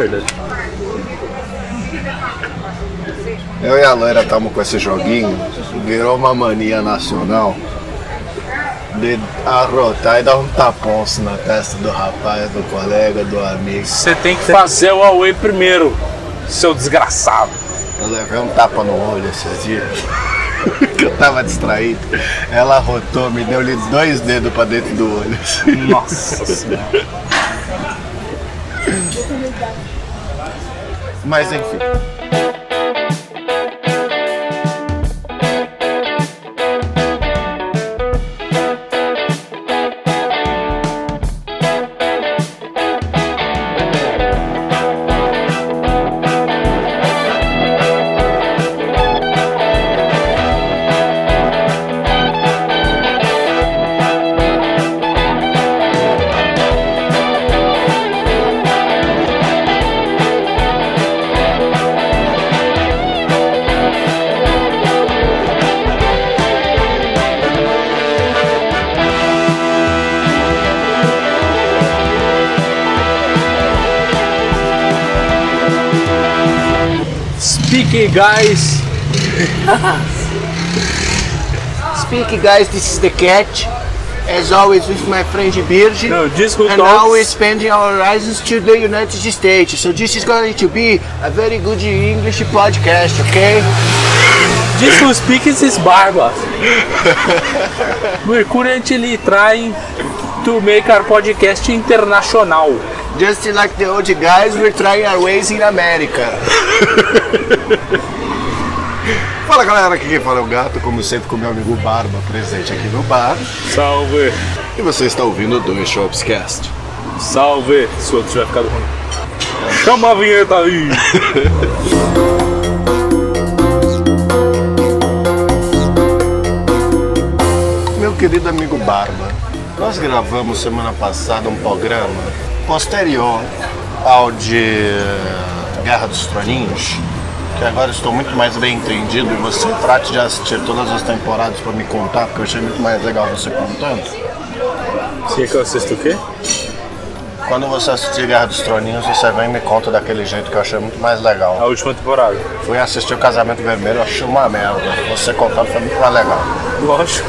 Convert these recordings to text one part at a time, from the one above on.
verdade. Eu e a loira estamos com esse joguinho, virou uma mania nacional de arrotar e dar um taponço na testa do rapaz, do colega, do amigo. Você tem que fazer o Huawei primeiro, seu desgraçado. Eu levei um tapa no olho esses dias. que eu tava distraído. Ela arrotou, me deu-lhe dois dedos pra dentro do olho. assim. Nossa senhora. Mas enfim. Guys. Speak guys, this is the cat. As always with my friend Birge. No, disco and now we're spending our horizons to the United States. So this is going to be a very good English podcast, okay? Diz who speaks is barba. We're currently trying to make our podcast international. Just like the old guys, we're trying our ways in America. Fala galera, aqui quem fala é o Gato, como sempre com meu amigo Barba, presente aqui no bar. Salve, E você está ouvindo o Dois Shopscast. salve. Se o outro tiver ficado ruim. Chama a vinheta aí. Meu querido amigo Barba, nós gravamos semana passada um programa posterior ao de Guerra dos Troninhos, que agora estou muito mais bem entendido e você trate de assistir todas as temporadas para me contar, porque eu achei muito mais legal você contando. Você quer que eu assista o quê? Quando você assistir Guerra dos Troninhos, você vem e me conta daquele jeito que eu achei muito mais legal. A última temporada. Fui assistir o Casamento Vermelho, eu achei uma merda. Você contando foi muito mais legal. Lógico.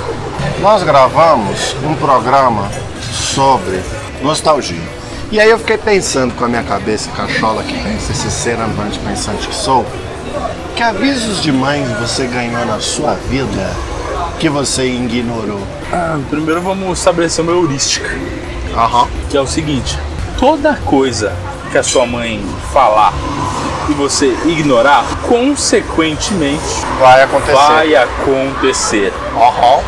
Nós gravamos um programa sobre nostalgia. E aí eu fiquei pensando com a minha cabeça, cachola que pensa, esse ser andante pensante que sou, que avisos de você ganhou na sua vida que você ignorou? Ah, primeiro vamos estabelecer uma heurística, Aham. que é o seguinte: toda coisa que a sua mãe falar e você ignorar, consequentemente Vai acontecer. vai acontecer. Aham.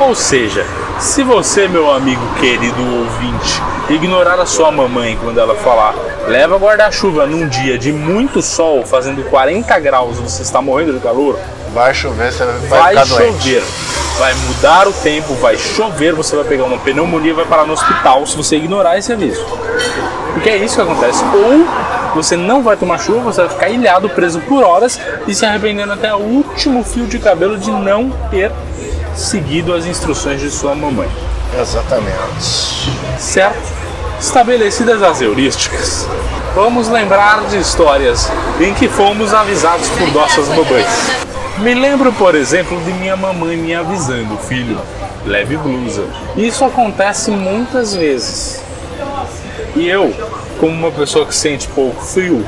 Ou seja, se você, meu amigo querido ouvinte, ignorar a sua mamãe quando ela falar leva guarda-chuva num dia de muito sol, fazendo 40 graus, você está morrendo de calor, Vai chover, você vai, vai chover. Vai mudar o tempo, vai chover, você vai pegar uma pneumonia e vai parar no hospital se você ignorar esse aviso. Porque é isso que acontece. Ou você não vai tomar chuva, você vai ficar ilhado, preso por horas e se arrependendo até o último fio de cabelo de não ter seguido as instruções de sua mamãe. Exatamente. Certo? Estabelecidas as heurísticas, vamos lembrar de histórias em que fomos avisados por nossas mamães. Me lembro, por exemplo, de minha mamãe me avisando, filho, leve blusa. Isso acontece muitas vezes. E eu, como uma pessoa que sente pouco frio,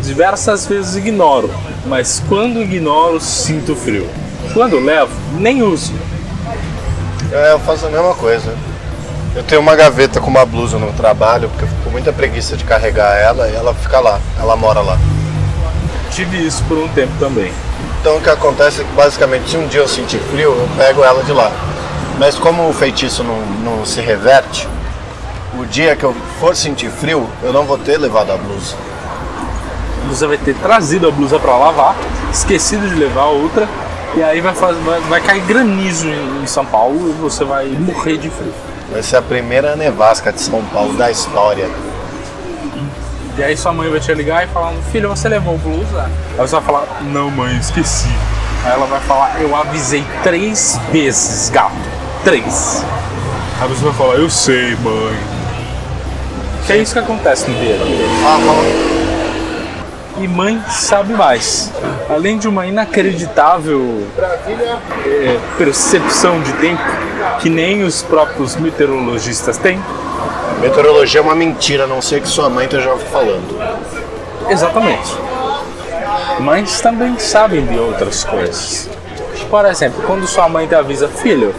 diversas vezes ignoro, mas quando ignoro, sinto frio. Quando levo, nem uso. É, eu faço a mesma coisa. Eu tenho uma gaveta com uma blusa no trabalho, porque eu fico com muita preguiça de carregar ela e ela fica lá, ela mora lá. Tive isso por um tempo também. Então o que acontece é que basicamente se um dia eu sentir frio, eu pego ela de lá. Mas como o feitiço não, não se reverte, o dia que eu for sentir frio, eu não vou ter levado a blusa. Você vai ter trazido a blusa para lavar, esquecido de levar a outra, e aí vai, fazer, vai, vai cair granizo em, em São Paulo e você vai morrer de frio. Vai ser a primeira nevasca de São Paulo da história. E aí sua mãe vai te ligar e falar, filho, você levou blusa? Aí você vai falar, não mãe, esqueci. Aí ela vai falar, eu avisei três vezes, gato. Três. Aí você vai falar, eu sei, mãe. Que é isso que acontece no dia a dia. E mãe sabe mais. Além de uma inacreditável é, percepção de tempo que nem os próprios meteorologistas têm. Meteorologia é uma mentira, a não ser que sua mãe esteja falando. Exatamente. Mães também sabem de outras coisas. Por exemplo, quando sua mãe te avisa, filho,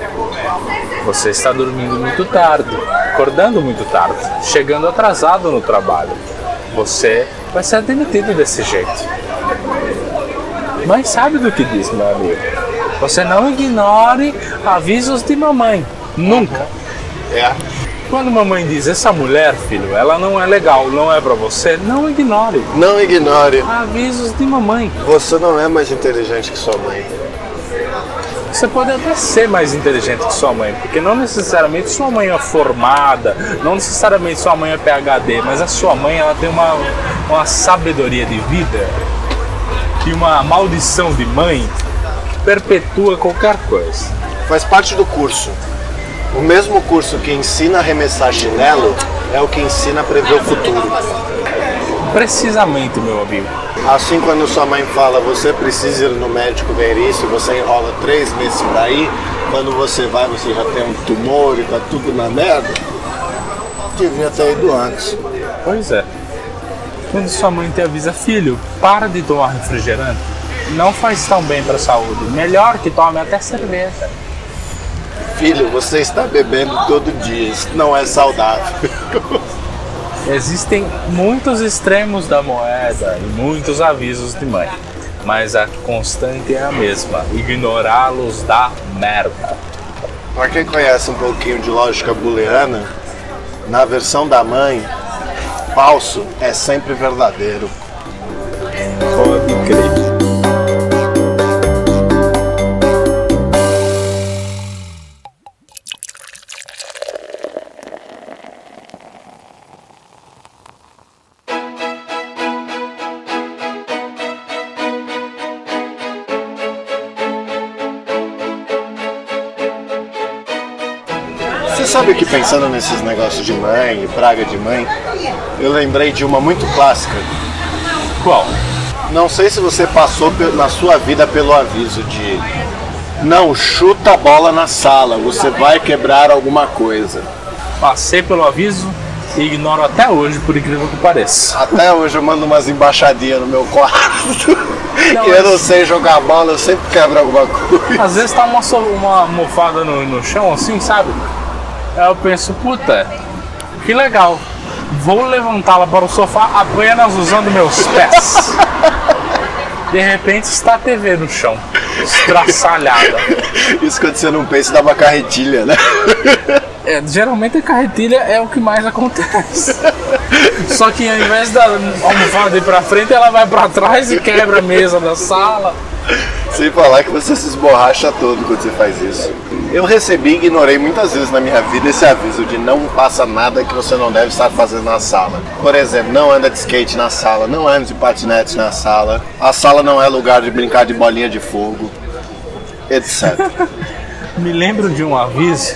você está dormindo muito tarde, acordando muito tarde, chegando atrasado no trabalho. Você vai ser demitido desse jeito. Mãe sabe do que diz, meu amigo. Você não ignore avisos de mamãe. Nunca. É. Quando mamãe diz, essa mulher, filho, ela não é legal, não é pra você, não ignore. Não ignore. Avisos de mamãe. Você não é mais inteligente que sua mãe. Você pode até ser mais inteligente que sua mãe, porque não necessariamente sua mãe é formada, não necessariamente sua mãe é PhD, mas a sua mãe ela tem uma, uma sabedoria de vida e uma maldição de mãe que perpetua qualquer coisa. Faz parte do curso. O mesmo curso que ensina a arremessar chinelo é o que ensina a prever o futuro. Precisamente, meu amigo. Assim, quando sua mãe fala você precisa ir no médico ver isso, você enrola três meses pra ir, quando você vai você já tem um tumor e tá tudo na merda, devia ter ido antes. Pois é. Quando sua mãe te avisa, filho, para de tomar refrigerante. Não faz tão bem para a saúde. Melhor que tome até cerveja. Filho, você está bebendo todo dia, isso não é saudável. Existem muitos extremos da moeda e muitos avisos de mãe, mas a constante é a mesma: ignorá-los dá merda. Pra quem conhece um pouquinho de lógica booleana, na versão da mãe, falso é sempre verdadeiro. Que pensando nesses negócios de mãe praga de mãe, eu lembrei de uma muito clássica. Qual? Não sei se você passou na sua vida pelo aviso de não chuta a bola na sala, você vai quebrar alguma coisa. Passei pelo aviso e ignoro até hoje, por incrível que pareça. Até hoje eu mando umas embaixadinhas no meu quarto. Não, e eu não sei jogar bola, eu sempre quebro alguma coisa. Às vezes tá uma, uma almofada no, no chão, assim, sabe? Aí eu penso, puta, que legal. Vou levantá-la para o sofá apenas usando meus pés. De repente está a TV no chão, estraçalhada. Isso quando você não pensa dá uma carretilha, né? É, geralmente a carretilha é o que mais acontece. Só que ao invés da almofada ir pra frente, ela vai pra trás e quebra a mesa da sala. Sem falar que você se esborracha todo quando você faz isso. Eu recebi e ignorei muitas vezes na minha vida esse aviso de não passa nada que você não deve estar fazendo na sala. Por exemplo, não anda de skate na sala, não anda de patinete na sala, a sala não é lugar de brincar de bolinha de fogo, etc. Me lembro de um aviso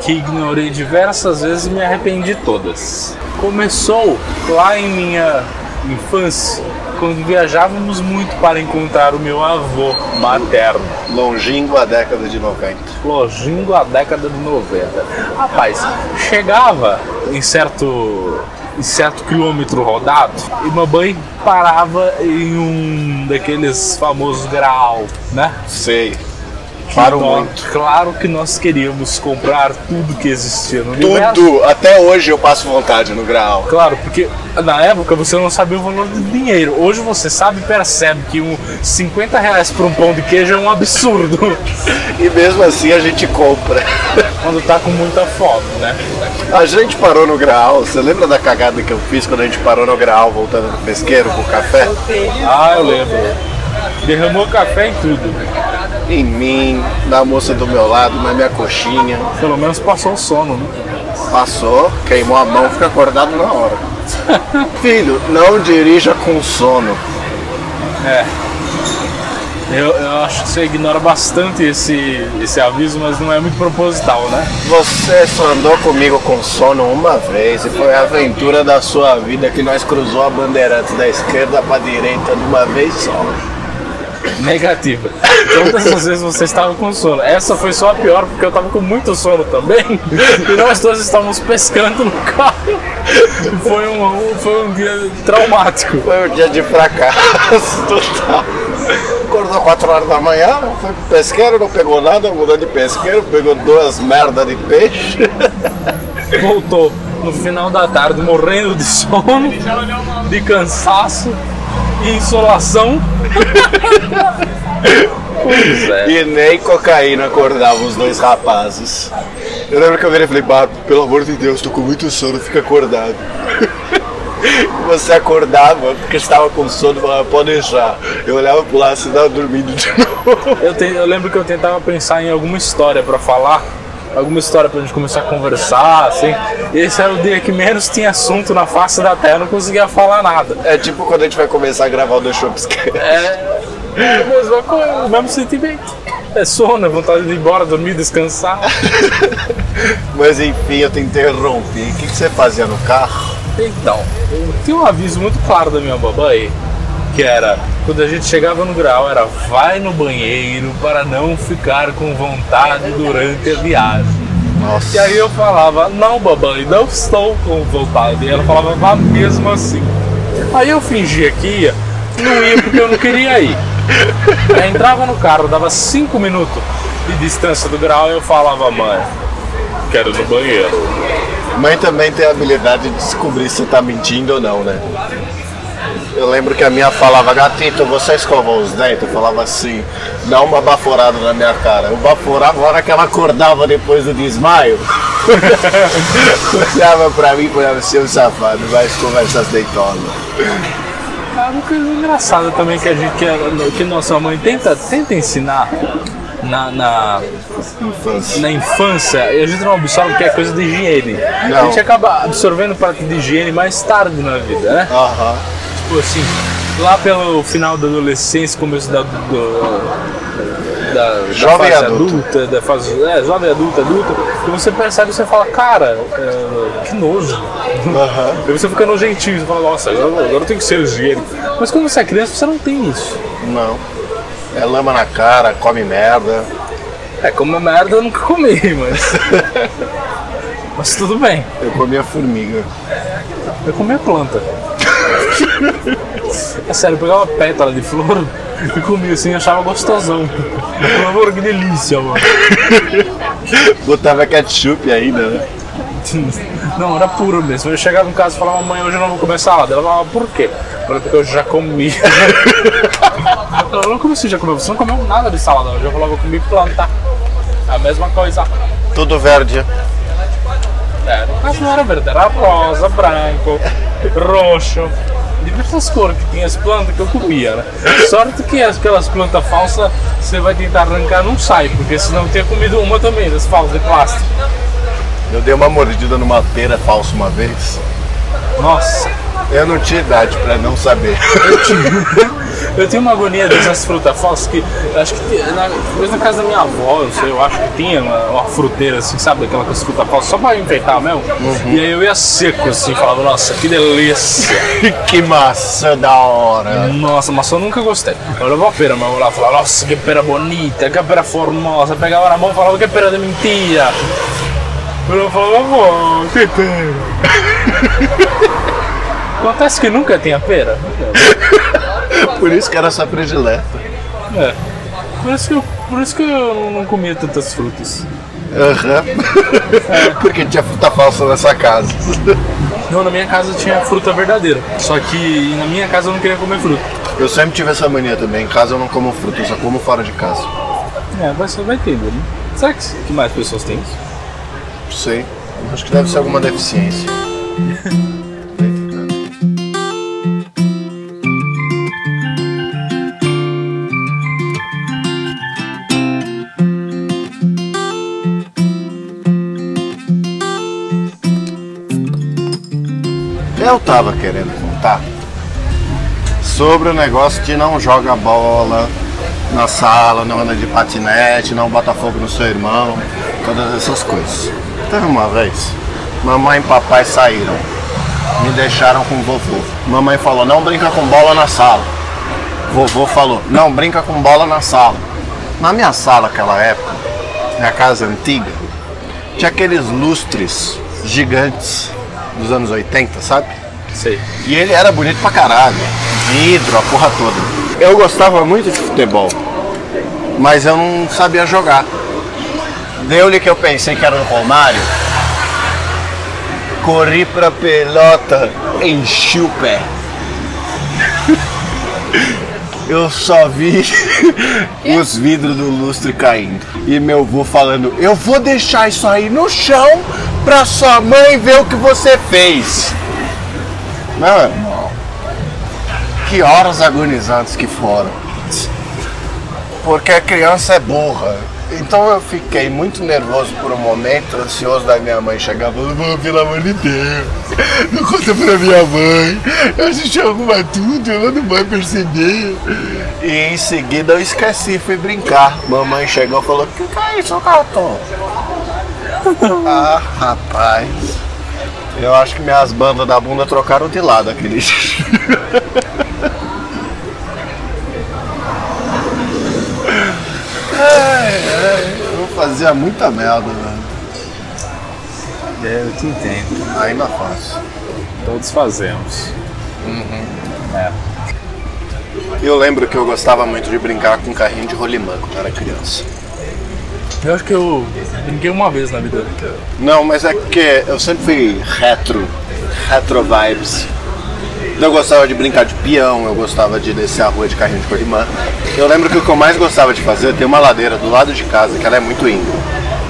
que ignorei diversas vezes e me arrependi todas. Começou lá em minha infância, quando viajávamos muito para encontrar o meu avô materno. Longínquo a década de 90. Logingo a década de 90. Rapaz, chegava em certo, em certo quilômetro rodado e mamãe parava em um daqueles famosos grau, né? Sei. Nós- muito. Claro que nós queríamos comprar tudo que existia no universo. Tudo, até hoje eu passo vontade no grau. Claro, porque na época você não sabia o valor do dinheiro. Hoje você sabe e percebe que um 50 reais por um pão de queijo é um absurdo. E mesmo assim a gente compra. Quando tá com muita fome, né? A gente parou no grau. Você lembra da cagada que eu fiz quando a gente parou no grau voltando do pesqueiro com o café? Ah, eu lembro. Derramou café em tudo. Em mim, na moça do meu lado, na minha coxinha. Pelo menos passou o sono, né? Passou, queimou a mão, fica acordado na hora. Filho, não dirija com sono. É. Eu, eu acho que você ignora bastante esse, esse aviso, mas não é muito proposital, né? Você só andou comigo com sono uma vez e foi a aventura da sua vida que nós cruzou a bandeirante da esquerda para direita de uma vez só. Negativa. Todas as vezes você estava com sono. Essa foi só a pior, porque eu estava com muito sono também. E nós dois estávamos pescando no carro. Foi um, foi um dia traumático. Foi um dia de fracasso total. Acordou 4 horas da manhã, foi pro pesqueiro, não pegou nada, mudou de pesqueiro, pegou duas merdas de peixe. Voltou no final da tarde morrendo de sono, de cansaço e insolação. É. E nem cocaína acordavam os dois rapazes. Eu lembro que eu virei e falei, Bato, pelo amor de Deus, tô com muito sono, fica acordado. Você acordava porque estava com sono e falava, pode deixar. Eu olhava pro lado e você estava dormindo de novo. Eu, te- eu lembro que eu tentava pensar em alguma história pra falar, alguma história pra gente começar a conversar, assim. E esse era o dia que menos tinha assunto na face da terra, não conseguia falar nada. É tipo quando a gente vai começar a gravar o The Shopscare. É, é a mesma coisa, o mesmo sentimento. É sono, é vontade de ir embora, dormir, descansar. Mas enfim, eu te interrompi. O que, que você fazia no carro? Então, eu tinha um aviso muito claro da minha babãe, que era, quando a gente chegava no grau, era vai no banheiro para não ficar com vontade durante a viagem. Nossa. E aí eu falava, não babãe, não estou com vontade. E ela falava, vá mesmo assim. Aí eu fingia que ia, não ia porque eu não queria ir. Aí entrava no carro, dava cinco minutos de distância do grau e eu falava, mãe, quero ir no banheiro. Mãe também tem a habilidade de descobrir se tá mentindo ou não, né? Eu lembro que a minha falava, gatito, você escovou os dentes? Eu falava assim, dá uma baforada na minha cara. Eu baforava, a hora que ela acordava depois do desmaio, olhava pra mim e falava, seu safado, vai escovar essas deitonas. É uma coisa engraçada também que a gente que, que nossa mãe tenta, tenta ensinar na, na, Infância. na infância e a gente não absorve que é coisa de higiene. A Não. gente acaba absorvendo parte de higiene mais tarde na vida, né? Aham. Tipo assim, lá pelo final da adolescência, começo da, do, da, da Jovem fase adulto. adulta, da fase, é, jovem adulta, adulta, e você percebe e você fala, cara, é, que nojo. Aham. Aí você fica nojentinho, você fala, nossa, agora, agora eu tenho que ser higiênico. Mas quando você é criança, você não tem isso. Não. É lama na cara, come merda. É, como merda eu nunca comi, mas. mas tudo bem, Eu comia formiga. eu comi a planta. É sério, eu pegava pétala de flor e comia assim, achava gostosão. Eu falava, que delícia, mano. Botava ketchup ainda, né? Não, era puro mesmo. Eu chegava em casa e falava, mãe, hoje eu não vou comer salada. Ela falava, por quê? Falei, porque eu já comi. Ela não como assim já comeu? Você não comeu nada de salada hoje. Eu falava, eu comi planta. A mesma coisa. Tudo verde. É, no caso não era verde, era rosa, branco, roxo. Diversas cores que tinha as plantas que eu comia, né? Sorte que aquelas plantas falsas você vai tentar arrancar não sai, porque senão eu tinha comido uma também, das falsas de plástico. Eu dei uma mordida numa pera falsa uma vez. Nossa, Eu não tinha idade pra não saber. eu tinha uma agonia dessas frutas falsas que eu acho que na, talvez na casa da minha avó, não sei, eu acho que tinha uma, uma fruteira assim, sabe, aquela com as frutas falsas, só pra enfeitar mesmo. E aí eu ia seco assim, falava, nossa, que delícia. que maçã da hora. Nossa, maçã eu nunca gostei. Eu levava a pera, mas eu lá falava, nossa, que pera bonita, que pera formosa. Pegava na mão e falava, que pera de mentira. Eu falava, pô, que pera. Acontece que nunca tinha pera. Por isso que era sua predileta. É. Por isso que eu, por isso que eu não- comia tantas frutas. Aham. Porque tinha fruta falsa nessa casa. Não, na minha casa tinha fruta verdadeira. Só que na minha casa eu não queria comer fruta. Eu sempre tive essa mania também. Em casa eu não como fruta, eu só como fora de casa. É, vai, você vai entender, né? Será que, que mais pessoas têm isso? Não sei. Acho que deve ser alguma deficiência. Eu tava querendo contar sobre o negócio de não joga bola, na sala, não anda de patinete, não bota fogo no seu irmão, todas essas coisas. Teve uma vez, mamãe e papai saíram, me deixaram com o vovô. Mamãe falou, não brinca com bola na sala. Vovô falou, não brinca com bola na sala. Na minha sala naquela época, minha casa antiga, tinha aqueles lustres gigantes dos anos 80, sabe? Sei. E ele era bonito pra caralho. Vidro, a porra toda. Eu gostava muito de futebol, mas eu não sabia jogar. Deu-lhe que eu pensei que era o Romário. Corri pra pelota, enchi o pé. Eu só vi os vidros do lustre caindo. E meu avô falando, eu vou deixar isso aí no chão pra sua mãe ver o que você fez. Irmão, que horas agonizantes que foram. Porque a criança é burra. Então eu fiquei muito nervoso por um momento, ansioso da minha mãe chegar falando, pelo amor de Deus, não conta pra minha mãe, a gente arruma tudo, ela não vai perceber. E em seguida eu esqueci, fui brincar. Mamãe chegou e falou, que, que é isso, cartão? ah, rapaz. Eu acho que minhas bandas da bunda trocaram de lado aquele eu fazia muita merda, velho. É, eu te entendo. Ainda faço. Todos fazemos. É. Eu lembro que eu gostava muito de brincar com carrinho de rolimã quando era criança. Eu acho que eu brinquei uma vez na vida. Não, mas é que eu sempre fui retro, retro vibes. Eu gostava de brincar de peão, eu gostava de descer a rua de carrinho de rolimã. Eu lembro que o que eu mais gostava de fazer, tem uma ladeira do lado de casa, que ela é muito íngreme.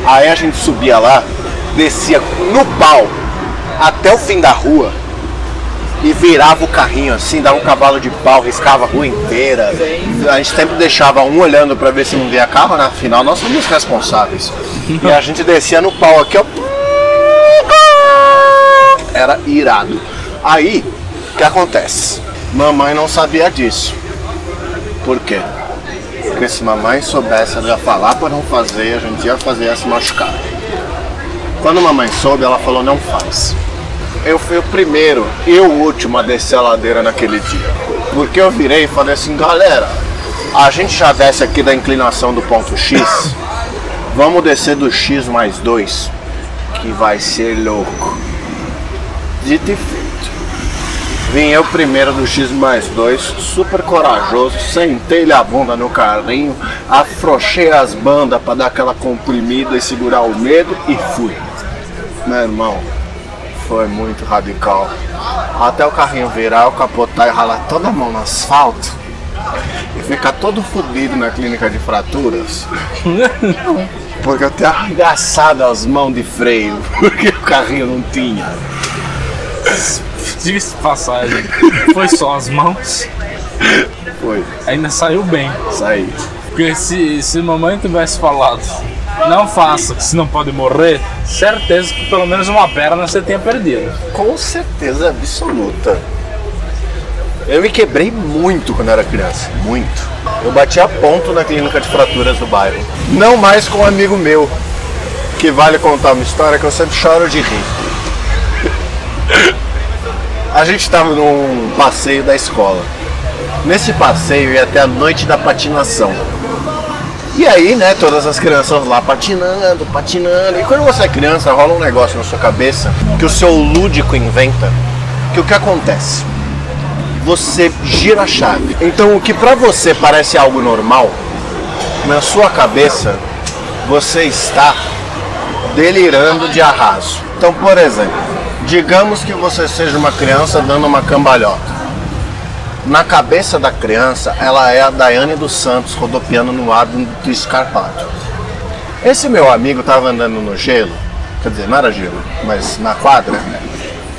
Aí a gente subia lá, descia no pau até o fim da rua e virava o carrinho assim, dava um cavalo de pau, riscava a rua inteira. A gente sempre deixava um olhando pra ver se não via carro, na final nós somos responsáveis. E a gente descia no pau aqui, ó. Era irado. Aí, o que acontece? Mamãe não sabia disso. Por quê? Porque se mamãe soubesse, ela ia falar para não fazer, a gente ia fazer ia se machucar. Quando mamãe soube, ela falou não faz. Eu fui o primeiro e o último a descer a ladeira naquele dia. Porque eu virei e falei assim, galera, a gente já desce aqui da inclinação do ponto X, vamos descer do X mais 2, que vai ser louco. Dito e feito. Vim eu primeiro do X mais 2, super corajoso, sentei-lhe a bunda no carrinho, afrouxei as bandas para dar aquela comprimida e segurar o medo e fui. Meu irmão, foi muito radical. Até o carrinho virar, o capotar e ralar toda a mão no asfalto e ficar todo fodido na clínica de fraturas. Porque eu tinha arregaçado as mãos de freio, porque o carrinho não tinha. Diga-se passagem, foi só as mãos, Foi, ainda saiu bem. saí. Porque se, se mamãe tivesse falado, não faça, que senão pode morrer, certeza que pelo menos uma perna você tenha perdido. Com certeza absoluta. Eu me quebrei muito quando era criança, muito. Eu bati a ponto na clínica de fraturas do bairro. Não mais com um amigo meu, que vale contar uma história que eu sempre choro de rir. A gente estava num passeio da escola. Nesse passeio ia até a noite da patinação. E aí, né, todas as crianças lá patinando, patinando. E quando você é criança, rola um negócio na sua cabeça que o seu lúdico inventa. Que o que acontece? Você gira a chave. Então, o que pra você parece algo normal, na sua cabeça, você está delirando de arraso. Então, por exemplo, digamos que você seja uma criança dando uma cambalhota. Na cabeça da criança, ela é a Daiane dos Santos rodopiando no ar do do escarpado. Esse meu amigo estava andando no gelo, quer dizer, não era gelo, mas na quadra.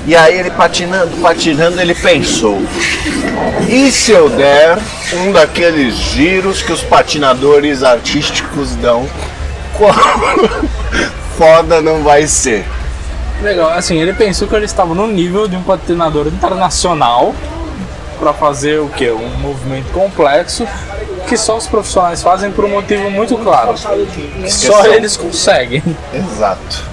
E aí ele patinando, patinando, ele pensou: e se eu der um daqueles giros que os patinadores artísticos dão? Qual foda não vai ser? Legal, assim, ele pensou que ele estava no nível de um patinador internacional para fazer o que? Um movimento complexo que só os profissionais fazem por um motivo muito claro. Que só eles conseguem. Exato.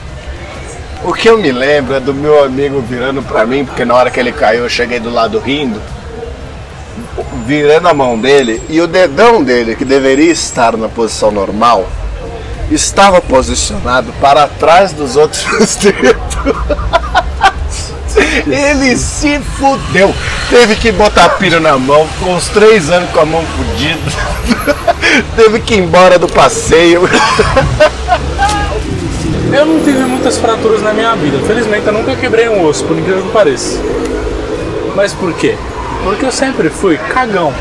O que eu me lembro é do meu amigo virando pra mim, porque na hora que ele caiu eu cheguei do lado rindo, virando a mão dele e o dedão dele, que deveria estar na posição normal, estava posicionado para trás dos outros dedos. Ele se fudeu. Teve que botar pino na mão, ficou uns três anos com a mão fudida. Teve que ir embora do passeio. Eu não tive muitas fraturas na minha vida. Felizmente eu nunca quebrei um osso, por incrível que pareça. Mas por quê? Porque eu sempre fui cagão.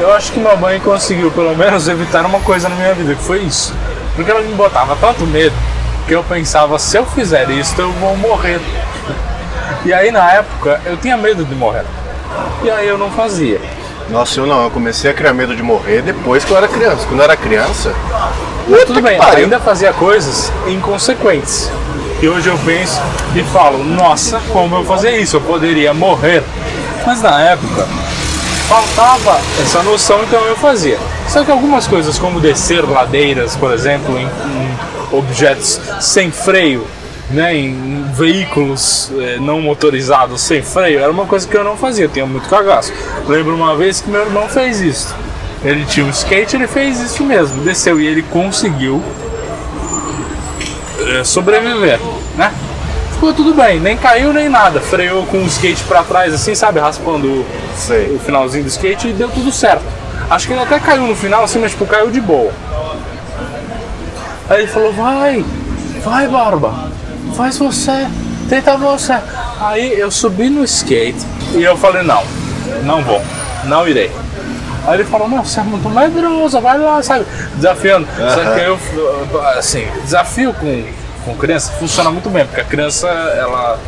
Eu acho que minha mãe conseguiu pelo menos evitar uma coisa na minha vida, que foi isso. Porque ela me botava tanto medo que eu pensava, se eu fizer isso, eu vou morrer. E aí na época eu tinha medo de morrer. E aí eu não fazia. Nossa, eu não, eu comecei a criar medo de morrer depois que eu era criança. Quando eu era criança, Tudo bem, pariu. ainda fazia coisas inconsequentes. E hoje eu penso e falo, nossa, como eu fazia isso? Eu poderia morrer. Mas na época faltava essa noção, então eu fazia. Só que algumas coisas, como descer ladeiras, por exemplo, em, em objetos sem freio, né, em veículos eh, não motorizados sem freio, era uma coisa que eu não fazia, eu tinha muito cagaço. Lembro uma vez que meu irmão fez isso. Ele tinha um skate, ele fez isso mesmo, desceu e ele conseguiu eh, sobreviver, né? Ficou tudo bem, nem caiu nem nada, freou com o skate pra trás assim, sabe, raspando o, sei. o finalzinho do skate e deu tudo certo. Acho que ele até caiu no final assim, mas tipo, caiu de boa. Aí ele falou, vai, vai Barba, faz você, tenta você. Aí eu subi no skate e eu falei, não, não vou, não irei. Aí ele falou, não, você é muito medroso, vai lá, sabe? Desafiando. Só que eu, assim, desafio com, com criança funciona muito bem, porque a criança, ela,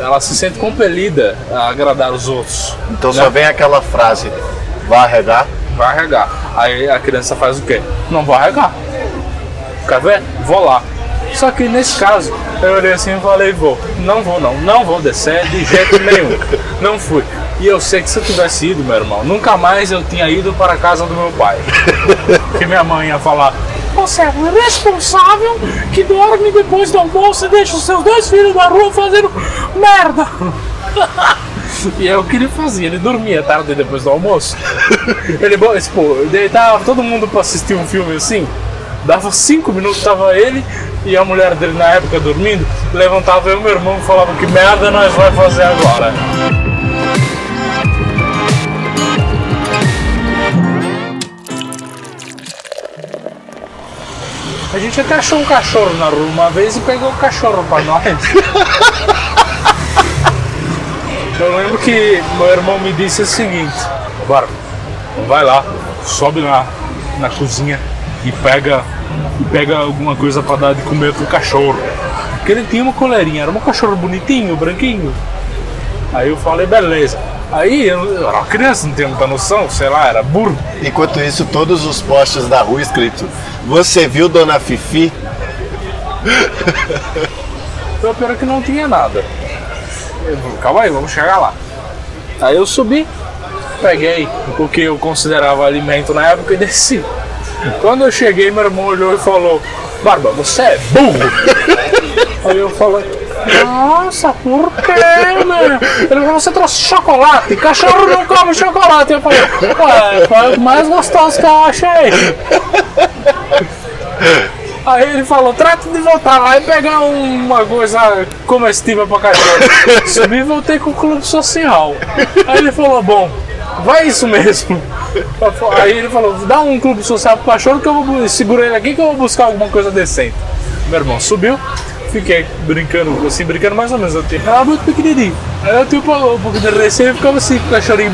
ela se sente compelida a agradar os outros. Então né? só vem aquela frase, vai arregar. vai arregar. Aí a criança faz o quê? Não vou arregar. Quer ver? Vou lá. Só que nesse caso, eu olhei assim e falei, vou. Não vou não, não vou descer de jeito nenhum. Não fui. E eu sei que se eu tivesse ido, meu irmão, nunca mais eu tinha ido para a casa do meu pai. Porque minha mãe ia falar, você é um irresponsável que dorme depois do almoço e deixa os seus dois filhos na rua fazendo merda. E é o que ele fazia, ele dormia tarde depois do almoço. Ele, tipo, deitava todo mundo pra assistir um filme assim, dava cinco minutos, tava ele e a mulher dele na época dormindo, levantava eu e meu irmão e falava que merda nós vai fazer agora. A gente até achou um cachorro na rua uma vez e pegou o cachorro pra nós. Eu lembro que meu irmão me disse o seguinte: Bora, vai lá, sobe lá na cozinha e pega, e pega alguma coisa pra dar de comer pro cachorro. Porque ele tinha uma coleirinha, era um cachorro bonitinho, branquinho. Aí eu falei, beleza. Aí eu, era uma criança, não tinha muita noção, sei lá, era burro. Enquanto isso, todos os postes da rua escrito, você viu Dona Fifi? Então, o pior é que não tinha nada. Eu calma aí, vamos chegar lá. Aí eu subi, peguei o que eu considerava alimento na época e desci. Quando eu cheguei, meu irmão olhou e falou: Barba, você é burro. Aí eu falei: Nossa, por quê, meu? Ele falou: Você trouxe chocolate? Cachorro não come chocolate. Eu falei: Ué, foi o mais gostoso que eu achei. Aí ele falou, trata de voltar lá e pegar um- uma coisa comestível pra cachorro. Subi e voltei com o clube social. Aí ele falou, bom, vai isso mesmo. Aí ele falou, dá um clube social pro cachorro que eu vou bu- segura ele aqui que eu vou buscar alguma coisa decente. Meu irmão subiu, fiquei brincando, assim, brincando mais ou menos. Eu tinha, era muito pequenininho. Aí eu tinha um pouco de receio e ficava assim, com o cachorrinho,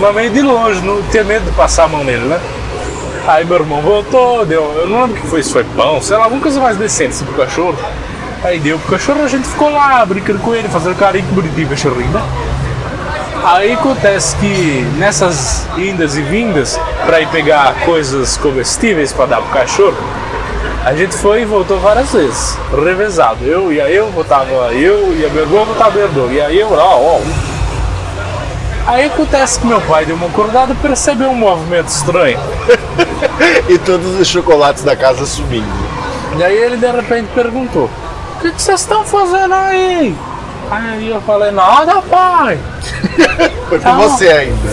mas meio de longe, não tinha medo de passar a mão nele, né? Aí meu irmão voltou, deu. Eu não lembro o que foi, se foi pão, sei lá, alguma coisa mais decente assim, pro cachorro. Aí deu pro cachorro, a gente ficou lá brincando com ele, fazendo carinho que bonitinho o cachorrinho, né? Aí acontece que nessas indas e vindas, pra ir pegar coisas comestíveis pra dar pro cachorro, a gente foi e voltou várias vezes, revezado. Eu ia eu, voltava eu, meu irmão, voltava meu irmão. E aí eu, ó, ó. Aí acontece que meu pai deu uma acordada e percebeu um movimento estranho. E todos os chocolates da casa subindo. E aí ele de repente perguntou: O que vocês estão fazendo aí? Aí eu falei: Nada, pai. Foi com você ainda.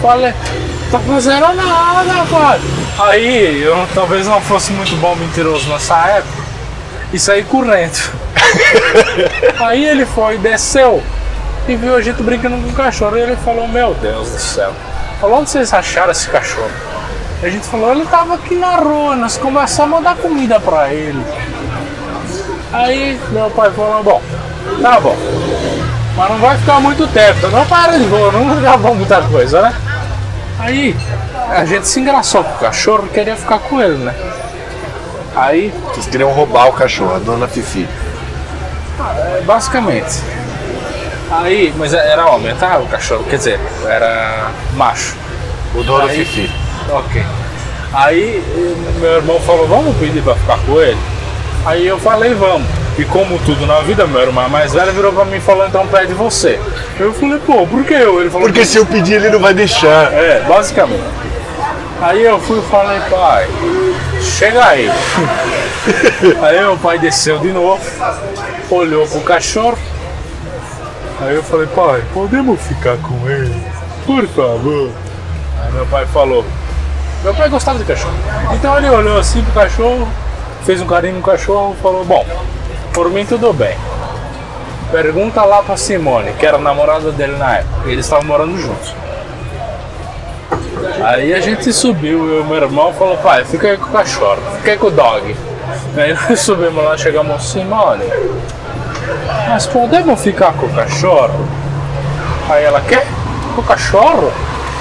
Falei: Tá fazendo nada, pai. Aí eu talvez não fosse muito bom mentiroso nessa época e saí correndo. aí ele foi, desceu e viu a gente brincando com o cachorro. E ele falou: Meu Deus do céu, falou, onde vocês acharam esse cachorro? A gente falou, ele tava aqui na rua, nós começamos a dar comida pra ele. Aí meu pai falou, bom, tá bom. Mas não vai ficar muito tempo, não para de voar, não gravou muita coisa, né? Aí a gente se engraçou com o cachorro queria ficar com ele, né? Aí, Vocês queriam roubar o cachorro, a dona Fifi. é, basicamente. Aí, mas era homem, tá? O cachorro, quer dizer, era macho. O dono Aí- Fifi. Ok. Aí meu irmão falou, vamos pedir pra ficar com ele? Aí eu falei, vamos. E como tudo na vida, meu irmão mais velho virou pra mim e falou, então pede você. Eu falei, pô, por que eu? Ele falou, Porque se eu pedir, ele não vai deixar. É, basicamente. Aí eu fui e falei, pai, chega aí. aí meu pai desceu de novo, olhou pro cachorro. Aí eu falei, pai, podemos ficar com ele? Por favor. Aí meu pai falou, meu pai gostava de cachorro. Então ele olhou assim pro cachorro, fez um carinho no cachorro e falou, bom, por mim tudo bem. Pergunta lá pra Simone, que era namorada dele na época. Eles estavam morando juntos. Aí a gente subiu, e meu irmão falou, pai, fica aí com o cachorro, fica aí com o dog. Aí nós subimos lá, chegamos Simone, mas podemos ficar com o cachorro? Aí ela, quer? Com o cachorro?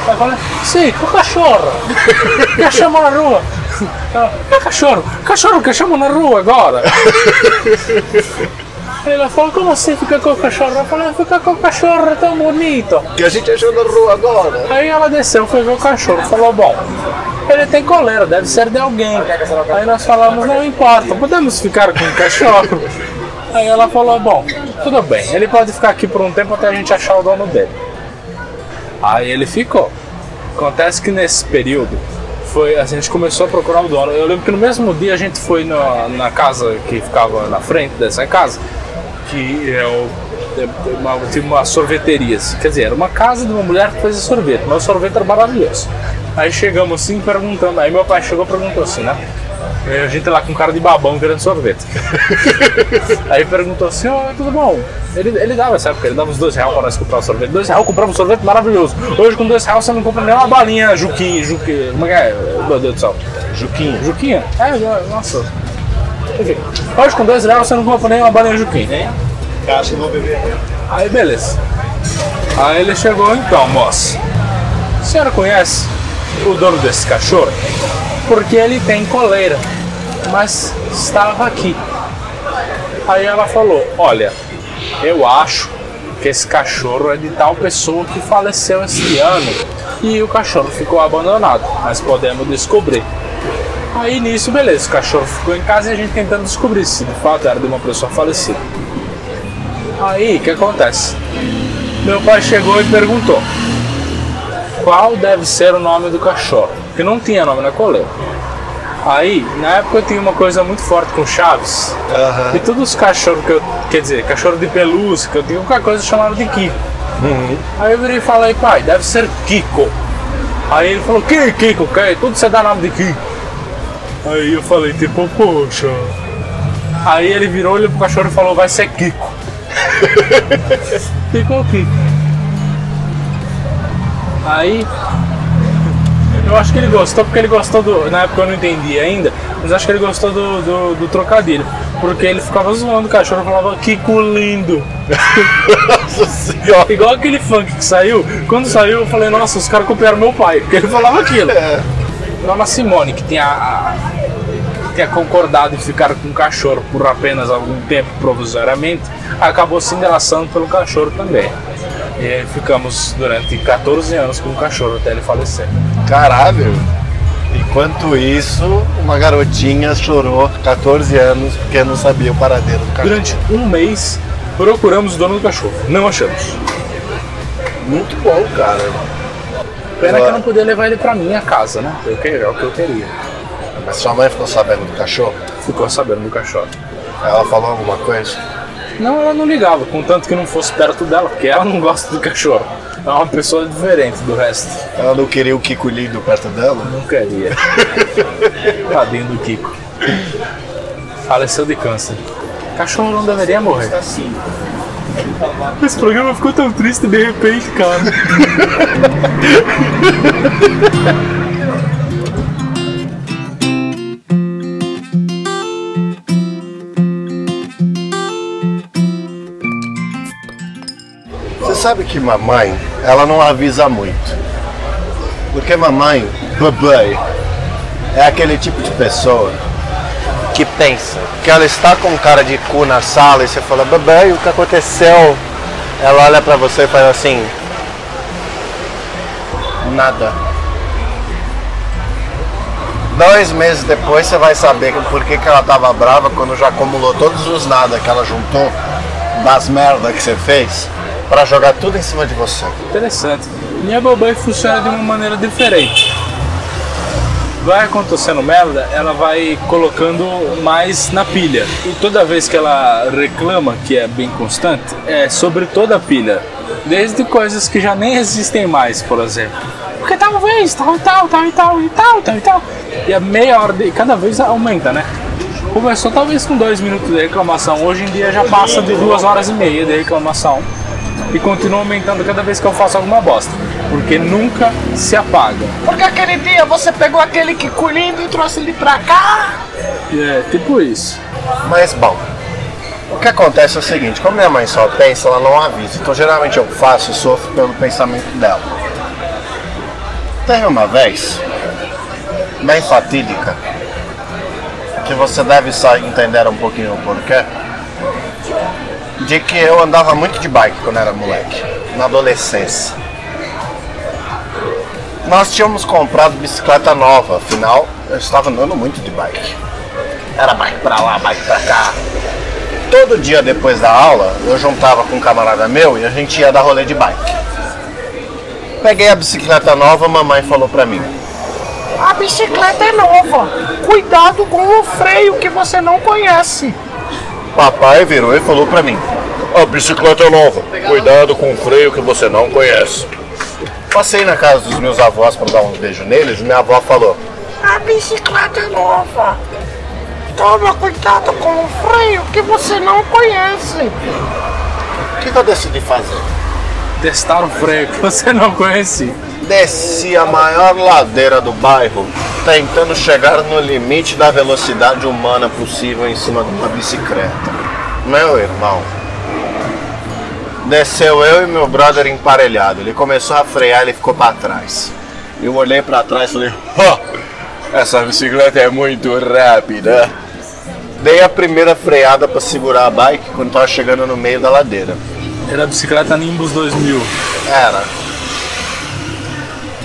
Aí eu falei, sim, com o cachorro. Quer chamar na rua? Ela, que cachorro? Cachorro que chama na rua agora? Ela falou, como assim fica com o cachorro? Eu falei, fica com o cachorro, é tão bonito. que a gente achou na rua agora? Aí ela desceu, foi ver o cachorro, falou, bom, ele tem coleira, deve ser de alguém. Aí nós falamos, não importa, podemos ficar com o cachorro. Aí ela falou, bom, tudo bem, ele pode ficar aqui por um tempo até a gente achar o dono dele. Aí ele ficou. Acontece que nesse período foi a gente começou a procurar o dono. Eu lembro que no mesmo dia a gente foi na, na casa que ficava na frente dessa casa, que é o é uma, tinha uma sorveteria. assim. Quer dizer, era uma casa de uma mulher que fazia sorvete, mas o sorvete era maravilhoso. Aí chegamos assim perguntando, aí meu pai chegou e perguntou assim, né? E a gente lá com cara de babão querendo sorvete. aí perguntou assim, ó, tudo bom? Ele, ele dava essa época, ele dava uns dois reais pra nós comprar o sorvete. Dois reais comprava um sorvete maravilhoso. Hoje com dois reais você não compra nem uma balinha juquinha, juquinha, como é que é? Meu Deus do céu. Juquinha. Juquinha? É, nossa. Enfim, hoje com dois reais você não compra nem uma balinha juquinha. Caixa vou beber. Aí beleza. Aí ele chegou então, moça. A senhora conhece o dono desse cachorro? Porque ele tem coleira, mas estava aqui. Aí ela falou, olha, eu acho que esse cachorro é de tal pessoa que faleceu esse ano e o cachorro ficou abandonado, mas podemos descobrir. Aí nisso, beleza, o cachorro ficou em casa e a gente tentando descobrir se de fato era de uma pessoa falecida. Aí, o que acontece? Meu pai chegou e perguntou qual deve ser o nome do cachorro, que não tinha nome na coleira. Aí, na época eu tinha uma coisa muito forte com Chaves, Aham. e todos os cachorros que eu, quer dizer, cachorro de pelúcia, que eu tinha qualquer coisa chamava de Kiko. Aí eu virei e falei, pai, deve ser Kiko. Aí ele falou, que Kiko? Que? Tudo você dá nome de Kiko. Aí eu falei, tipo, poxa. Aí ele virou, olhou pro cachorro e falou, vai ser Kiko. Ficou Kiko. Aí eu acho que ele gostou porque ele gostou do. Na época eu não entendi ainda, mas acho que ele gostou do, do, do trocadilho. Porque ele ficava zoando o cachorro e falava Kiko lindo. Nossa senhora. Igual aquele funk que saiu. Quando saiu, eu falei, nossa, os caras copiaram meu pai, porque ele falava aquilo. Dona Simone, que tinha, a- tinha concordado em ficar com o cachorro por apenas algum tempo provisoriamente, acabou se engraçando pelo cachorro também. E ficamos durante 14 anos com o cachorro até ele falecer. Caralho. Enquanto isso, uma garotinha chorou 14 anos porque não sabia o paradeiro do cachorro. Durante um mês, procuramos o dono do cachorro. Não achamos. Muito bom, cara. Pena que eu não podia levar ele pra minha casa, né? Eu que- É o que eu queria. Mas sua mãe ficou sabendo do cachorro? Ficou sabendo do cachorro. Ela falou alguma coisa? Não, ela não ligava, contanto que não fosse perto dela, porque ela não gosta do cachorro. É uma pessoa diferente do resto. Ela não queria o Kiko lindo perto dela? Não queria. Tadinho do Kiko. Faleceu de câncer. Cachorro não deveria morrer. Esse programa ficou tão triste de repente, cara. sabe que mamãe, ela não avisa muito. Porque mamãe, babai, é aquele tipo de pessoa que pensa que ela está com cara de cu na sala e você fala, babai, o que aconteceu? Ela olha pra você e faz assim, nada. Dois meses depois você vai saber por que, que ela tava brava quando já acumulou todos os nada que ela juntou das merda que você fez pra jogar tudo em cima de você. Interessante. Minha babãe funciona de uma maneira diferente. Vai acontecendo merda, ela vai colocando mais na pilha. E toda vez que ela reclama, que é bem constante, é sobre toda a pilha. Desde coisas que já nem existem mais, por exemplo. Porque talvez, tal tal, tal e tal e tal, tal e tal. E a meia hora de. cada vez aumenta, né? Começou talvez com dois minutos de reclamação. Hoje em dia já passa de duas horas e meia de reclamação e continua aumentando cada vez que eu faço alguma bosta. Porque nunca se apaga. Porque aquele dia você pegou aquele que lindo e trouxe ele pra cá. É tipo isso. Mas bom, o que acontece é o seguinte, como minha mãe só pensa, ela não avisa. Então geralmente eu faço e sofro pelo pensamento dela. Tem uma vez, bem fatídica, que você deve só entender um pouquinho o porquê, de que eu andava muito de bike quando era moleque, na adolescência. Nós tínhamos comprado bicicleta nova, afinal eu estava andando muito de bike. Era bike pra lá, bike pra cá. Todo dia depois da aula, eu juntava com um camarada meu e a gente ia dar rolê de bike. Peguei a bicicleta nova, a mamãe falou pra mim: A bicicleta é nova. Cuidado com o freio que você não conhece. Papai virou e falou pra mim: A bicicleta é nova, cuidado com o freio que você não conhece. Passei na casa dos meus avós pra dar uns beijos neles e minha avó falou: A bicicleta é nova. Toma cuidado com o freio que você não conhece. O que eu decidi fazer? Testar o freio que você não conhecia. Desci a maior ladeira do bairro, tentando chegar no limite da velocidade humana possível em cima de uma bicicleta. Meu irmão, desceu eu e meu brother emparelhado. Ele começou a frear, ele ficou para trás. Eu olhei para trás e falei: "Ha, essa bicicleta é muito rápida. Dei a primeira freada para segurar a bike quando tava chegando no meio da ladeira. Era a bicicleta Nimbus 2000. Era.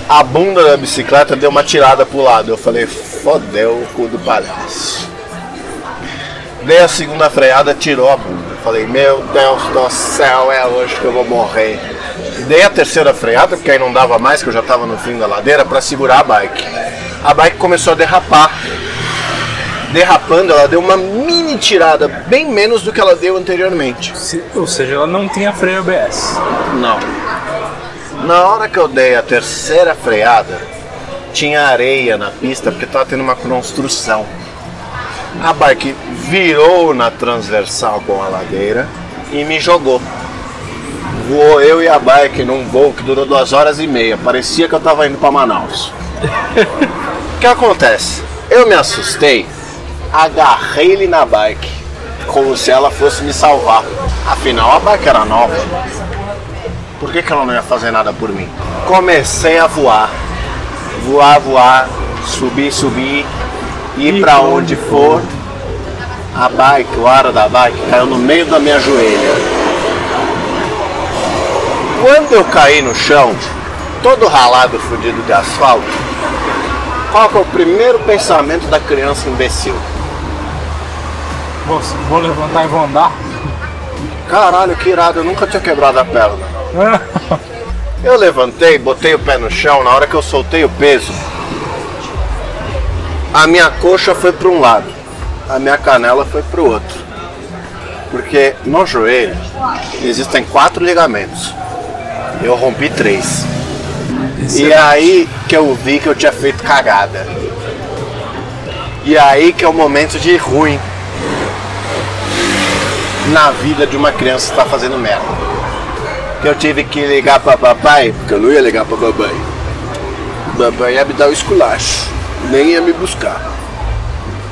A bunda da bicicleta deu uma tirada pro lado. Eu falei, fodeu o cu do palhaço. Dei a segunda freada, tirou a bunda. Eu falei, meu Deus do céu, é hoje que eu vou morrer. Dei a terceira freada, porque aí não dava mais, que eu já tava no fim da ladeira, pra segurar a bike. A bike começou a derrapar. Derrapando, ela deu uma mini tirada, bem menos do que ela deu anteriormente. Se- Ou seja, ela não tinha freio ABS. Não. Na hora que eu dei a terceira freada, tinha areia na pista porque tava tendo uma construção. A bike virou na transversal com a ladeira e me jogou. Voou eu e a bike num voo que durou duas horas e meia. Parecia que eu tava indo para Manaus. O que acontece? Eu me assustei, agarrei ele na bike, como se ela fosse me salvar. Afinal, a bike era nova. Por que, que ela não ia fazer nada por mim? Comecei a voar. Voar, voar, subir, subir, ir pra onde for. A bike, o aro da bike caiu no meio da minha joelha. Quando eu caí no chão, todo ralado, fudido de asfalto, qual é o primeiro pensamento da criança imbecil? Vou, vou levantar e vou andar. Caralho, que irado, eu nunca tinha quebrado a perna. Eu levantei, botei o pé no chão, na hora que eu soltei o peso, a minha coxa foi para um lado, a minha canela foi para o outro. Porque no joelho existem quatro ligamentos. Eu rompi três. E é aí que eu vi que eu tinha feito cagada. E aí que é o momento de ruim na vida de uma criança que está fazendo merda. Que eu tive que ligar para papai, porque eu não ia ligar para babai. Babai ia me dar o esculacho, nem ia me buscar.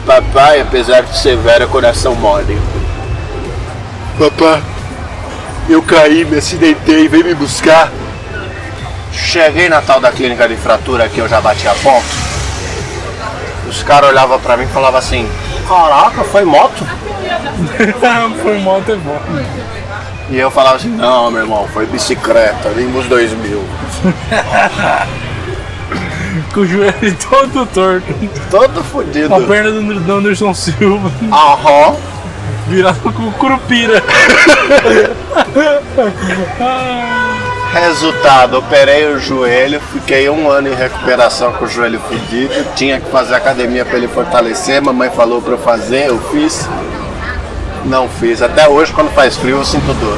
Papai, apesar de severo, é coração mole. Papai, eu caí, me acidentei, vem me buscar. Cheguei na tal da clínica de fratura que eu já bati a ponto. Os caras olhavam pra mim e falavam assim: Caraca, foi moto? Foi é bom. E eu falava assim: Não, meu irmão, foi bicicleta, vimos dois mil. Com o joelho todo torto. Todo fodido. A perna do Anderson Silva Aham. virada com curupira. Resultado, operei o joelho, fiquei um ano em recuperação com o joelho fedido, tinha que fazer academia para ele fortalecer, mamãe falou para eu fazer, eu fiz. Não fiz. Até hoje quando faz frio eu sinto dor.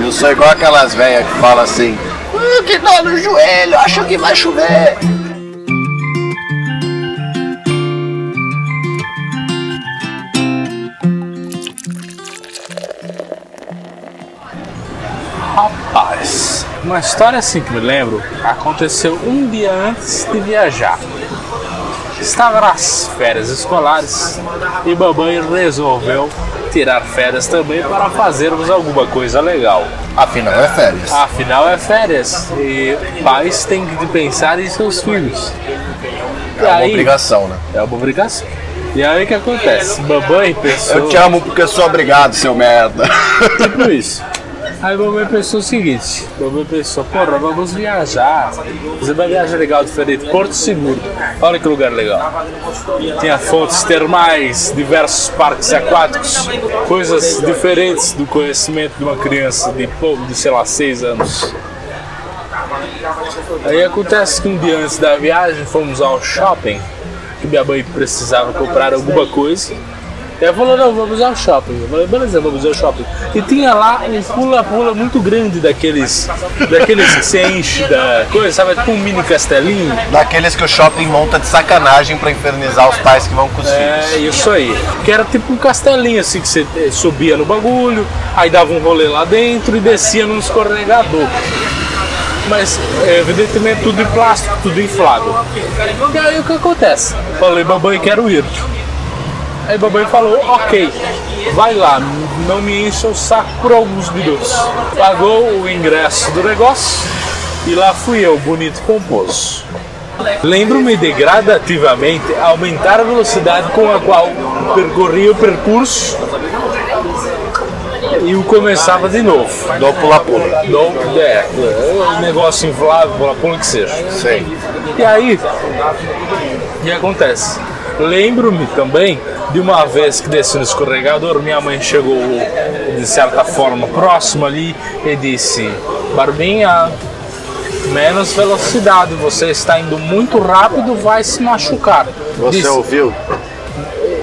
Eu sou igual aquelas velhas que falam assim, "Ah, que dor no joelho, acho que vai chover. Rapaz, uma história assim que me lembro aconteceu um dia antes de viajar. Estava nas férias escolares e mamãe resolveu tirar férias também para fazermos alguma coisa legal. Afinal é férias. Afinal é férias e pais têm que pensar em seus filhos. E É uma aí- obrigação, né? É uma obrigação. E aí o que acontece? Mamãe pensou. Eu te amo porque eu sou obrigado, seu merda. Tipo isso. Aí a mamãe pensou o seguinte, a mamãe pensou, porra, vamos viajar. Fazer uma viagem legal, diferente. Porto Seguro. Olha que lugar legal. Tinha fontes termais, diversos parques aquáticos, coisas diferentes do conhecimento de uma criança de, de sei lá, seis anos. Aí acontece que um dia antes da viagem fomos ao shopping, que minha mãe precisava comprar alguma coisa. E ela falou, não, vamos ao shopping. Eu falei, beleza, vamos ao shopping. E tinha lá um pula-pula muito grande daqueles, daqueles que você enche da coisa, sabe? Tipo um mini castelinho. Daqueles que o shopping monta de sacanagem pra infernizar os pais que vão com os É, filhos. isso aí. Que era tipo um castelinho assim, que você eh, subia no bagulho, aí dava um rolê lá dentro e descia num escorregador. Mas, eh, evidentemente, tudo em plástico, tudo inflável. E aí o que acontece? Falei, babãe, quero ir. Aí babãe falou, ok, vai lá, não me encha o saco por alguns minutos. Pagou o ingresso do negócio e lá fui eu, bonito e pomposo. Lembro-me de gradativamente aumentar a velocidade com a qual percorria o percurso e o começava de novo. Do pula-pula. Do, é, o negócio inflável, pula-pula que seja. Sei. E aí, o que acontece? Lembro-me também de uma vez que desci no escorregador, minha mãe chegou de certa forma próximo ali e disse: Barbinha, menos velocidade, você está indo muito rápido, vai se machucar. Você Disse- ouviu?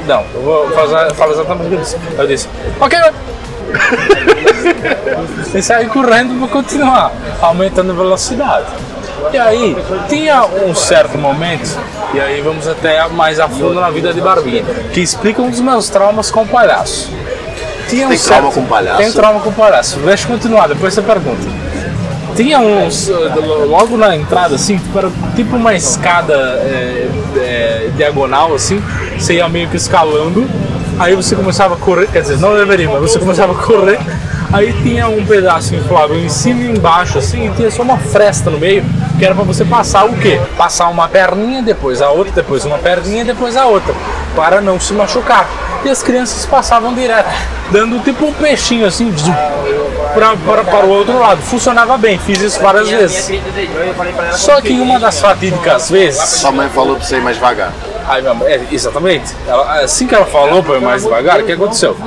Não, eu vou fazer, falar exatamente o que eu disse. Eu disse: Ok, e saí correndo para continuar, aumentando velocidade. E aí, tinha um certo momento, e aí vamos até mais a fundo na vida de Barbinha, que explica um dos meus traumas com o palhaço. Tinha um Tem trauma com palhaço? Tem trauma com palhaço. Deixa eu continuar, depois você pergunta. Tinha uns, eh, logo na entrada, assim, tipo, era tipo uma escada eh, eh, diagonal, assim, você ia meio que escalando, aí você começava a correr, quer dizer, não deveria, mas você começava a correr, aí tinha um pedaço inflável em cima e embaixo, assim, e tinha só uma fresta no meio, que era pra você passar o quê? Passar uma perninha, depois a outra, depois uma perninha, depois a outra, para não se machucar. E as crianças passavam direto, dando tipo um peixinho assim, pra, para, para o outro lado. Funcionava bem, fiz isso várias vezes. Só que em uma das fatídicas vezes, Sua mãe falou pra você ir mais devagar. Aí minha mãe, é, exatamente. Ela- assim que ela falou para ir mais devagar, o que aconteceu?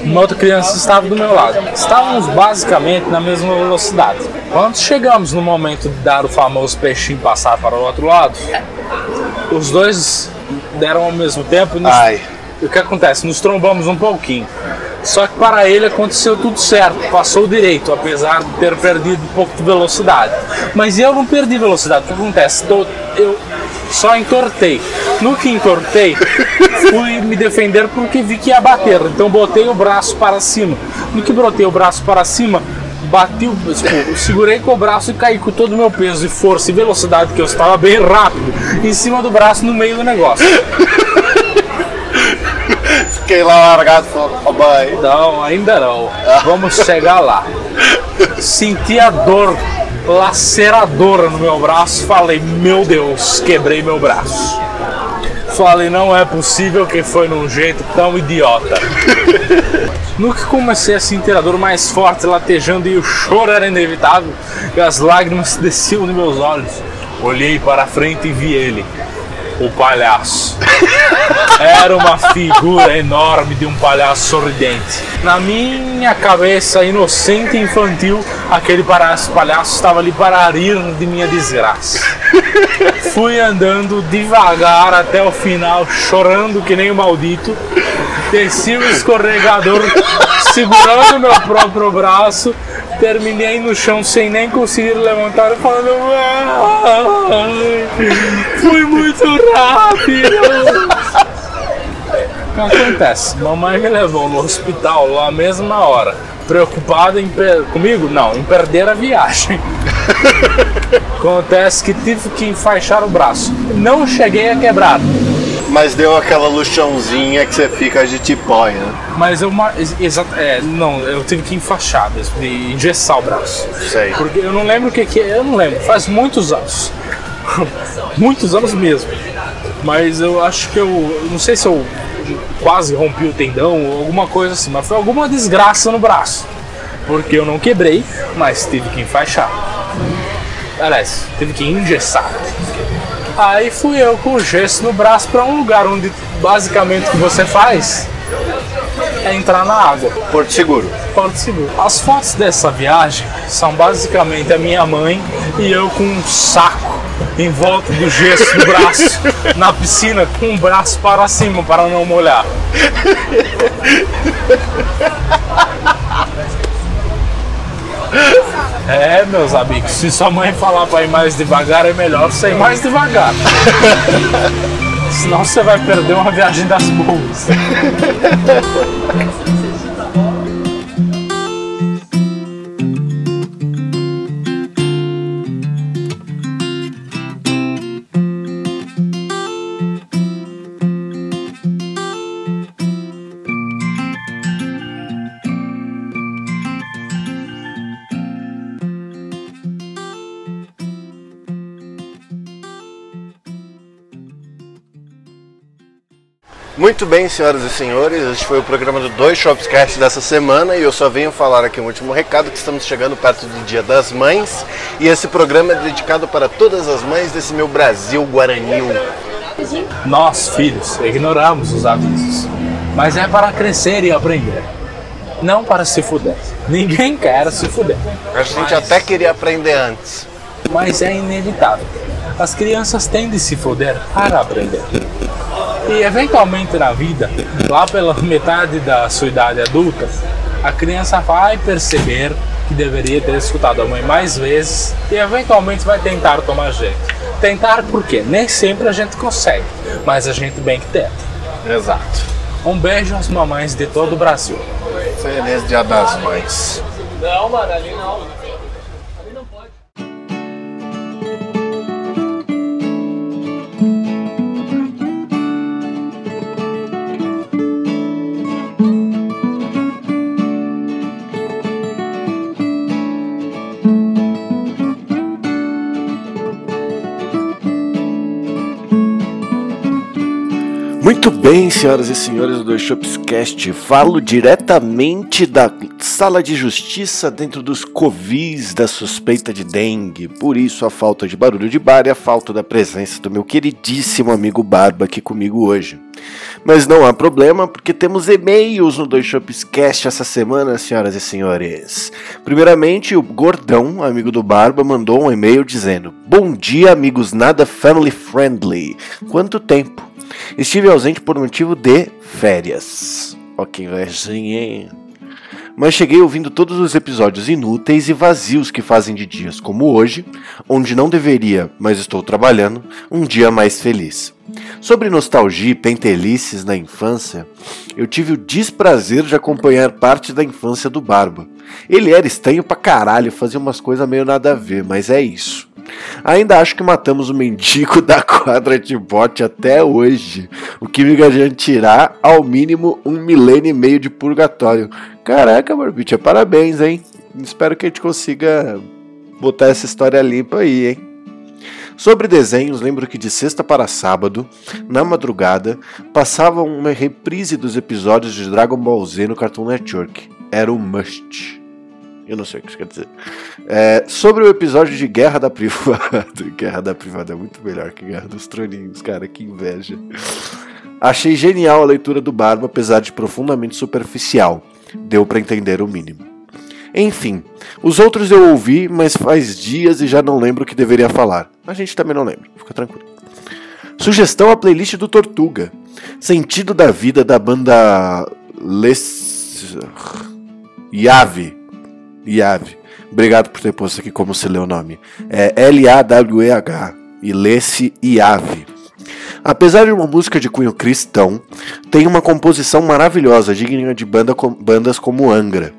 Uma outra criança estava do meu lado. Estávamos basicamente na mesma velocidade. Quando chegamos no momento de dar o famoso peixinho passar para o outro lado, os dois deram ao mesmo tempo e nos Ai. o que acontece? Nos trombamos um pouquinho. Só que para ele aconteceu tudo certo, passou direito, apesar de ter perdido um pouco de velocidade. Mas eu não perdi velocidade, o que acontece? Eu só entortei. No que entortei, fui me defender porque vi que ia bater. Então botei o braço para cima. No que brotei o braço para cima, bati. Tipo, segurei com o braço e caí com todo o meu peso e força e velocidade, que eu estava bem rápido, em cima do braço no meio do negócio. Fiquei lá largado falei, oh, mãe. Não, ainda não. Vamos chegar lá. Senti a dor laceradora no meu braço. Falei, meu Deus, quebrei meu braço. Falei, não é possível que foi num jeito tão idiota. No que comecei a sentir a dor mais forte, latejando e o choro era inevitável, e as lágrimas desciam nos meus olhos. Olhei para a frente e vi ele, o palhaço. Era uma figura enorme de um palhaço sorridente. Na minha cabeça inocente e infantil, aquele palhaço, palhaço estava ali para rir de minha desgraça. Fui andando devagar até o final, chorando que nem um maldito. Desci o escorregador, segurando meu próprio braço. Terminei no chão sem nem conseguir levantar, falando: "Ai, Fui muito rápido. Que acontece? Mamãe me levou no hospital lá na mesma hora. Preocupada comigo? Não, em perder a viagem. Acontece que tive que enfaixar o braço. Não cheguei a quebrar, Mas deu aquela luxãozinha que você fica de tipóia. né? mas eu ma- ex- exa- é, não, eu tive que enfaixar, mesmo, engessar o braço. Sei. Porque eu não lembro o que, que é, eu não lembro, faz muitos anos. muitos anos mesmo. Mas eu acho que eu. Não sei se eu quase rompi o tendão ou alguma coisa assim, mas foi alguma desgraça no braço. Porque eu não quebrei, mas tive que enfaixar. Aliás, tive que engessar. Aí fui eu com o gesso no braço para um lugar onde basicamente o que você faz é entrar na água. Porto Seguro. Porto Seguro. As fotos dessa viagem são basicamente a minha mãe e eu com um saco em volta do gesso do braço na piscina com o braço para cima para não molhar. É, meus amigos, se sua mãe falar para ir mais devagar, é melhor você ir mais devagar. Senão você vai perder uma viagem das boas. Muito bem, senhoras e senhores, este foi o programa do Dois Shopscast dessa semana e eu só venho falar aqui um último recado que estamos chegando perto do Dia das Mães e esse programa é dedicado para todas as mães desse meu Brasil guaranil. Nós, filhos, ignoramos os avisos, mas é para crescer e aprender, não para se fuder. Ninguém quer se fuder, A gente até queria aprender antes. mas é inevitável. As crianças têm de se fuder para aprender. E eventualmente na vida, lá pela metade da sua idade adulta, a criança vai perceber que deveria ter escutado a mãe mais vezes e eventualmente vai tentar tomar jeito. Tentar por quê? Nem sempre a gente consegue, mas a gente bem que tenta. Exato. Um beijo às mamães de todo o Brasil. Feliz Dia das Mães. Não, mano, ali não. Bem, senhoras e senhores do Dois Shops Cast? Falo diretamente da sala de justiça dentro dos covis da suspeita de dengue. Por isso, a falta de barulho de bar e a falta da presença do meu queridíssimo amigo Barba aqui comigo hoje. Mas não há problema, porque temos e-mails no Dois Shops Cast essa semana, senhoras e senhores. Primeiramente, o Gordão, amigo do Barba, mandou um e-mail dizendo: Bom dia, amigos nada family friendly. Quanto tempo? Estive ausente por motivo de férias. Ok, verzinha. Mas cheguei ouvindo todos os episódios inúteis e vazios que fazem de dias como hoje, onde não deveria, mas estou trabalhando, um dia mais feliz. Sobre nostalgia e pentelices na infância, eu tive o desprazer de acompanhar parte da infância do Barba. Ele era estranho pra caralho, fazia umas coisas meio nada a ver, mas é isso. Ainda acho que matamos o mendigo da quadra de bote até hoje, o que me garantirá ao mínimo um milênio e meio de purgatório. Caraca, Barbicha, parabéns, hein? Espero que a gente consiga botar essa história limpa aí, hein? Sobre desenhos, lembro que de sexta para sábado, na madrugada, passava uma reprise dos episódios de Dragon Ball Z no Cartoon Network. Era o must. Eu não sei o que isso quer dizer. É, sobre o episódio de Guerra da Privada. Guerra da Privada é muito melhor que Guerra dos Troninhos, cara, que inveja. Achei genial a leitura do Barba, apesar de profundamente superficial. Deu para entender o mínimo. Enfim, os outros eu ouvi, mas faz dias e já não lembro o que deveria falar. A gente também não lembra, fica tranquilo. Sugestão a playlist do Tortuga. Sentido da vida da banda Les... Yave Yave. Obrigado por ter posto aqui como se lê o nome. É L-A-W-E-H. E lê-se Iave. Apesar de uma música de cunho cristão, tem uma composição maravilhosa, digna de banda com, bandas como Angra.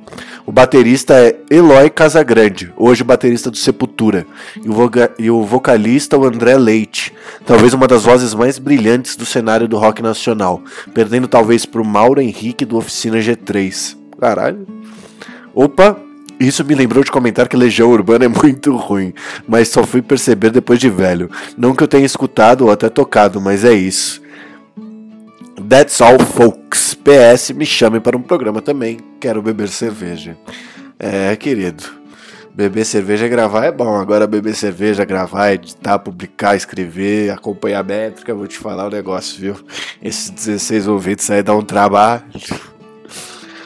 O baterista é Eloy Casagrande, hoje baterista do Sepultura, e o, voga, e o vocalista o André Leite, talvez uma das vozes mais brilhantes do cenário do rock nacional, perdendo talvez para o Mauro Henrique do Oficina G3. Caralho. Opa, isso me lembrou de comentar que Legião Urbana é muito ruim, mas só fui perceber depois de velho. Não que eu tenha escutado ou até tocado, mas é isso. That's all, folks. PS, me chamem para um programa também. Quero beber cerveja. É, querido. Beber cerveja e gravar é bom. Agora beber cerveja, gravar, editar, publicar, escrever, acompanhar a métrica, vou te falar o um negócio, viu? Esses 16 ouvintes aí dá um trabalho.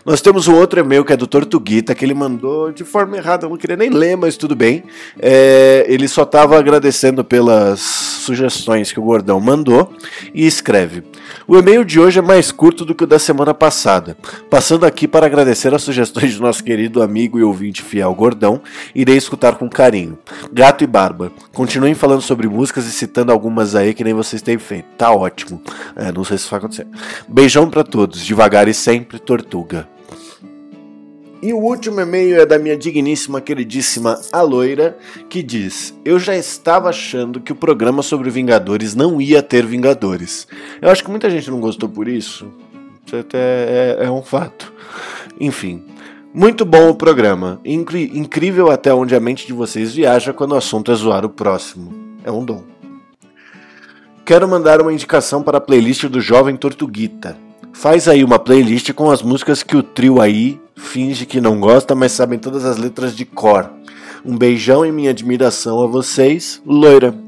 Nós temos um outro e-mail que é do Tortuguita, que ele mandou de forma errada, eu não queria nem ler, mas tudo bem. É, ele só estava agradecendo pelas sugestões que o Gordão mandou e escreve: O e-mail de hoje é mais curto do que o da semana passada. Passando aqui para agradecer as sugestões do nosso querido amigo e ouvinte fiel Gordão, irei escutar com carinho. Gato e Barba, continuem falando sobre músicas e citando algumas aí que nem vocês têm feito. Tá ótimo. É, não sei se isso vai acontecer. Beijão para todos, devagar e sempre, Tortuga. E o último e-mail é da minha digníssima, queridíssima Aloira, que diz: Eu já estava achando que o programa sobre Vingadores não ia ter Vingadores. Eu acho que muita gente não gostou por isso. Isso até é, é um fato. Enfim. Muito bom o programa. Incri incrível até onde a mente de vocês viaja quando o assunto é zoar o próximo. É um dom. Quero mandar uma indicação para a playlist do Jovem Tortuguita. Faz aí uma playlist com as músicas que o trio aí finge que não gosta, mas sabem todas as letras de cor. Um beijão e minha admiração a vocês, loira.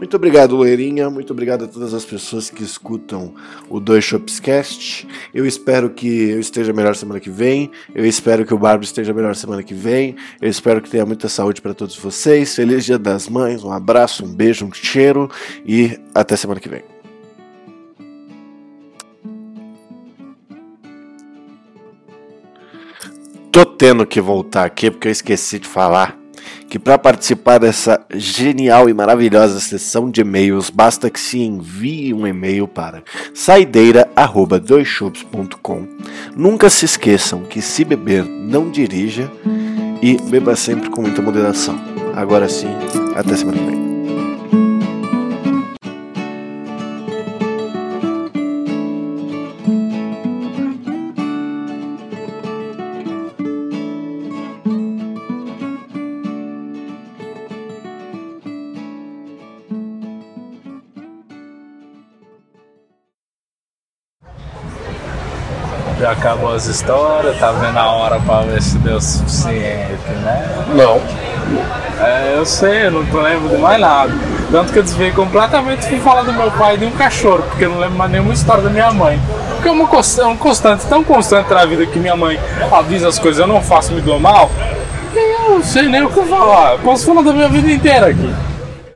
Muito obrigado, loirinha. Muito obrigado a todas as pessoas que escutam o Dois Shopscast. Eu espero que eu esteja melhor semana que vem. Eu espero que o Bárbaro esteja melhor semana que vem. Eu espero que tenha muita saúde para todos vocês. Feliz Dia das Mães. Um abraço, um beijo, um cheiro e até semana que vem. Tô tendo que voltar aqui porque eu esqueci de falar que para participar dessa genial e maravilhosa sessão de e-mails, basta que se envie um e-mail para saideira@doischups.com. Nunca se esqueçam que se beber, não dirija e beba sempre com muita moderação. Agora sim, até semana que vem. As histórias, tá vendo a hora pra ver se deu o suficiente, né? Não. É, eu sei, eu não lembro de mais nada. Tanto que eu desviei completamente fui falar do meu pai e de um cachorro, porque eu não lembro mais nenhuma história da minha mãe. Porque é uma é um constante, tão constante na vida que minha mãe avisa as coisas, eu não faço, me dou mal. que Eu não sei nem o que falar. Eu posso falar da minha vida inteira aqui.